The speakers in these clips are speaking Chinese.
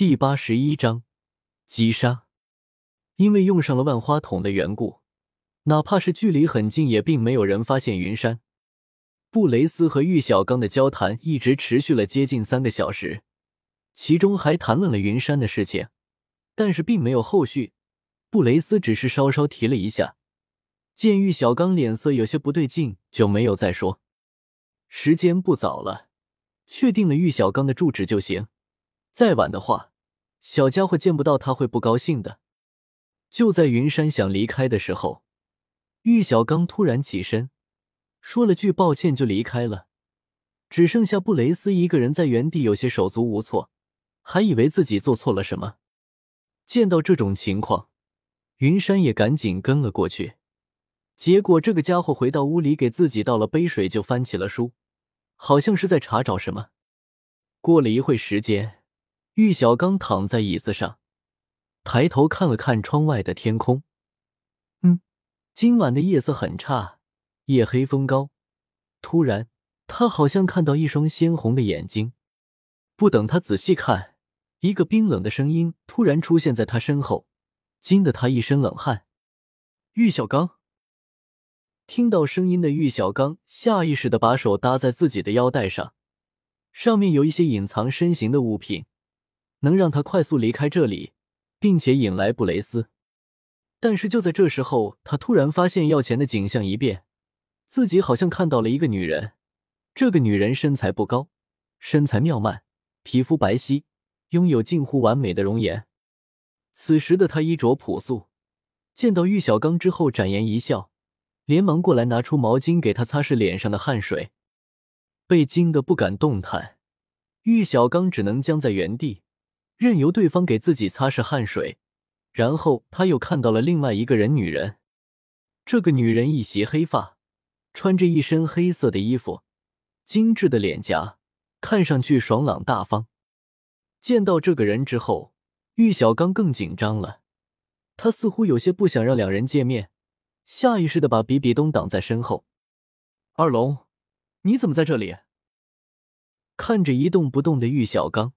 第八十一章击杀。因为用上了万花筒的缘故，哪怕是距离很近，也并没有人发现云山。布雷斯和玉小刚的交谈一直持续了接近三个小时，其中还谈论了云山的事情，但是并没有后续。布雷斯只是稍稍提了一下，见玉小刚脸色有些不对劲，就没有再说。时间不早了，确定了玉小刚的住址就行。再晚的话，小家伙见不到他会不高兴的。就在云山想离开的时候，玉小刚突然起身，说了句抱歉就离开了。只剩下布雷斯一个人在原地，有些手足无措，还以为自己做错了什么。见到这种情况，云山也赶紧跟了过去。结果这个家伙回到屋里，给自己倒了杯水，就翻起了书，好像是在查找什么。过了一会时间。玉小刚躺在椅子上，抬头看了看窗外的天空。嗯，今晚的夜色很差，夜黑风高。突然，他好像看到一双鲜红的眼睛。不等他仔细看，一个冰冷的声音突然出现在他身后，惊得他一身冷汗。玉小刚听到声音的玉小刚下意识的把手搭在自己的腰带上，上面有一些隐藏身形的物品。能让他快速离开这里，并且引来布雷斯。但是就在这时候，他突然发现药前的景象一变，自己好像看到了一个女人。这个女人身材不高，身材妙曼，皮肤白皙，拥有近乎完美的容颜。此时的她衣着朴素，见到玉小刚之后展颜一笑，连忙过来拿出毛巾给他擦拭脸上的汗水。被惊得不敢动弹，玉小刚只能僵在原地。任由对方给自己擦拭汗水，然后他又看到了另外一个人，女人。这个女人一袭黑发，穿着一身黑色的衣服，精致的脸颊看上去爽朗大方。见到这个人之后，玉小刚更紧张了，他似乎有些不想让两人见面，下意识的把比比东挡在身后。二龙，你怎么在这里？看着一动不动的玉小刚。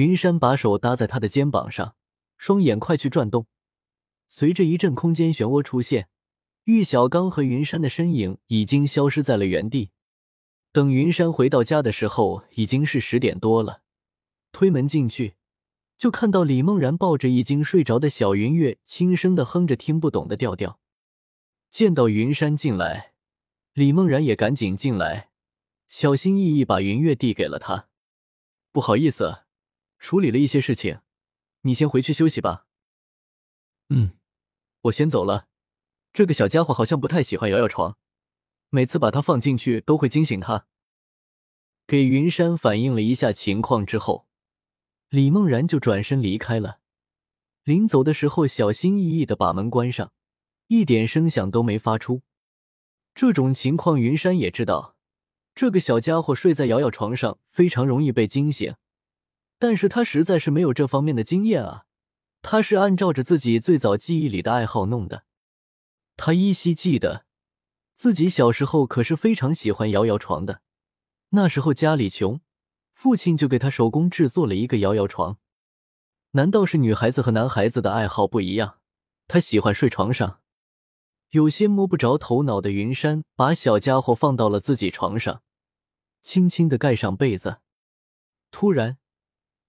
云山把手搭在他的肩膀上，双眼快去转动。随着一阵空间漩涡出现，玉小刚和云山的身影已经消失在了原地。等云山回到家的时候，已经是十点多了。推门进去，就看到李梦然抱着已经睡着的小云月，轻声的哼着听不懂的调调。见到云山进来，李梦然也赶紧进来，小心翼翼把云月递给了他。不好意思。处理了一些事情，你先回去休息吧。嗯，我先走了。这个小家伙好像不太喜欢摇摇床，每次把它放进去都会惊醒他。给云山反映了一下情况之后，李梦然就转身离开了。临走的时候，小心翼翼的把门关上，一点声响都没发出。这种情况，云山也知道，这个小家伙睡在摇摇床上，非常容易被惊醒。但是他实在是没有这方面的经验啊！他是按照着自己最早记忆里的爱好弄的。他依稀记得，自己小时候可是非常喜欢摇摇床的。那时候家里穷，父亲就给他手工制作了一个摇摇床。难道是女孩子和男孩子的爱好不一样？他喜欢睡床上。有些摸不着头脑的云山把小家伙放到了自己床上，轻轻的盖上被子。突然。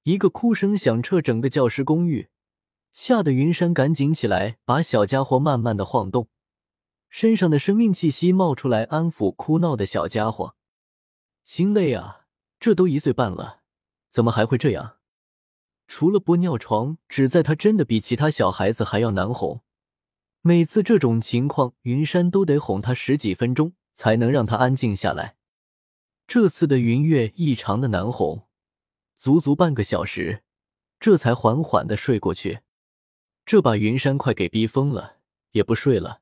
一个哭声响彻整个教师公寓，吓得云山赶紧起来，把小家伙慢慢的晃动，身上的生命气息冒出来，安抚哭闹的小家伙。心累啊，这都一岁半了，怎么还会这样？除了玻尿床，只在他真的比其他小孩子还要难哄。每次这种情况，云山都得哄他十几分钟，才能让他安静下来。这次的云月异常的难哄。足足半个小时，这才缓缓的睡过去。这把云山快给逼疯了，也不睡了，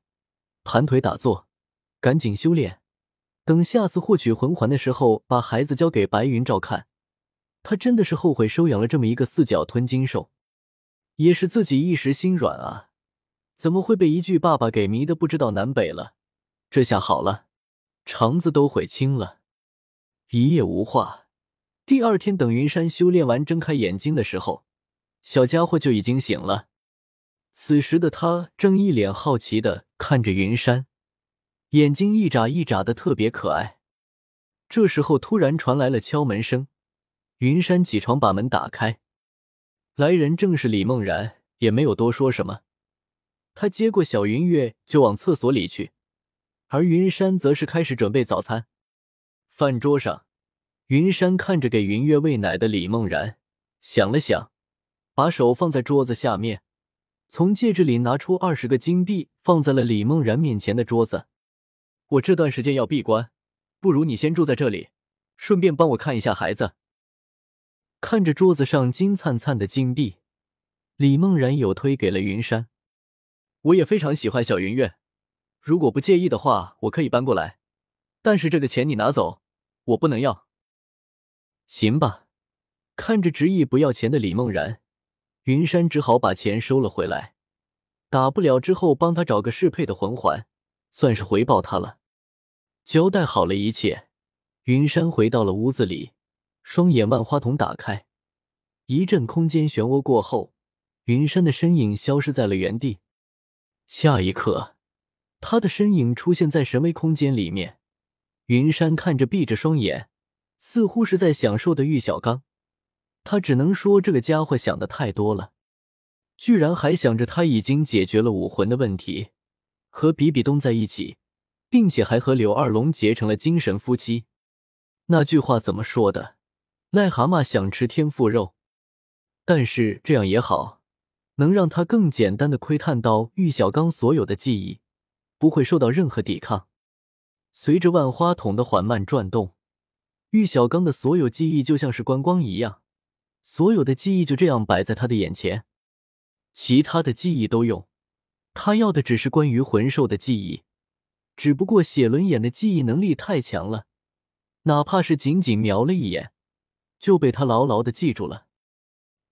盘腿打坐，赶紧修炼。等下次获取魂环的时候，把孩子交给白云照看。他真的是后悔收养了这么一个四脚吞金兽，也是自己一时心软啊！怎么会被一句爸爸给迷得不知道南北了？这下好了，肠子都悔青了。一夜无话。第二天，等云山修炼完，睁开眼睛的时候，小家伙就已经醒了。此时的他正一脸好奇的看着云山，眼睛一眨一眨的，特别可爱。这时候突然传来了敲门声，云山起床把门打开，来人正是李梦然，也没有多说什么，他接过小云月就往厕所里去，而云山则是开始准备早餐。饭桌上，云山看着给云月喂奶的李梦然，想了想，把手放在桌子下面，从戒指里拿出二十个金币，放在了李梦然面前的桌子。我这段时间要闭关。不如你先住在这里，顺便帮我看一下孩子。看着桌子上金灿灿的金币，李梦然有推给了云山。我也非常喜欢小云月，如果不介意的话，我可以搬过来。但是这个钱你拿走，我不能要。行吧。看着执意不要钱的李梦然，云山只好把钱收了回来。打不了之后，帮他找个适配的魂环，算是回报他了。交代好了一切，云山回到了屋子里，双眼万花筒打开，一阵空间漩涡过后，云山的身影消失在了原地。下一刻，他的身影出现在神威空间里面。云山看着闭着双眼，似乎是在享受的玉小刚，他只能说这个家伙想的太多了，居然还想着他已经解决了武魂的问题，和比比东在一起。并且还和柳二龙结成了精神夫妻。那句话怎么说的？癞蛤蟆想吃天妇肉。但是这样也好，能让他更简单的窥探到玉小刚所有的记忆，不会受到任何抵抗。随着万花筒的缓慢转动，玉小刚的所有记忆就像是观光一样，所有的记忆就这样摆在他的眼前。其他的记忆都用，他要的只是关于魂兽的记忆。只不过写轮眼的记忆能力太强了，哪怕是仅仅瞄了一眼，就被他牢牢的记住了。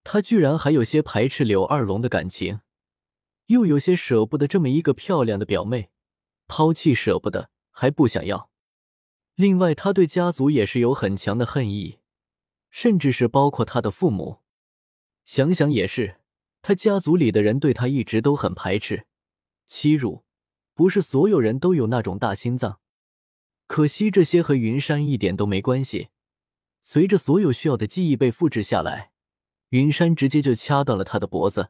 他居然还有些排斥柳二龙的感情，又有些舍不得这么一个漂亮的表妹，抛弃舍不得，还不想要。另外，他对家族也是有很强的恨意，甚至是包括他的父母。想想也是，他家族里的人对他一直都很排斥、欺辱。不是所有人都有那种大心脏，可惜这些和云山一点都没关系。随着所有需要的记忆被复制下来，云山直接就掐断了他的脖子。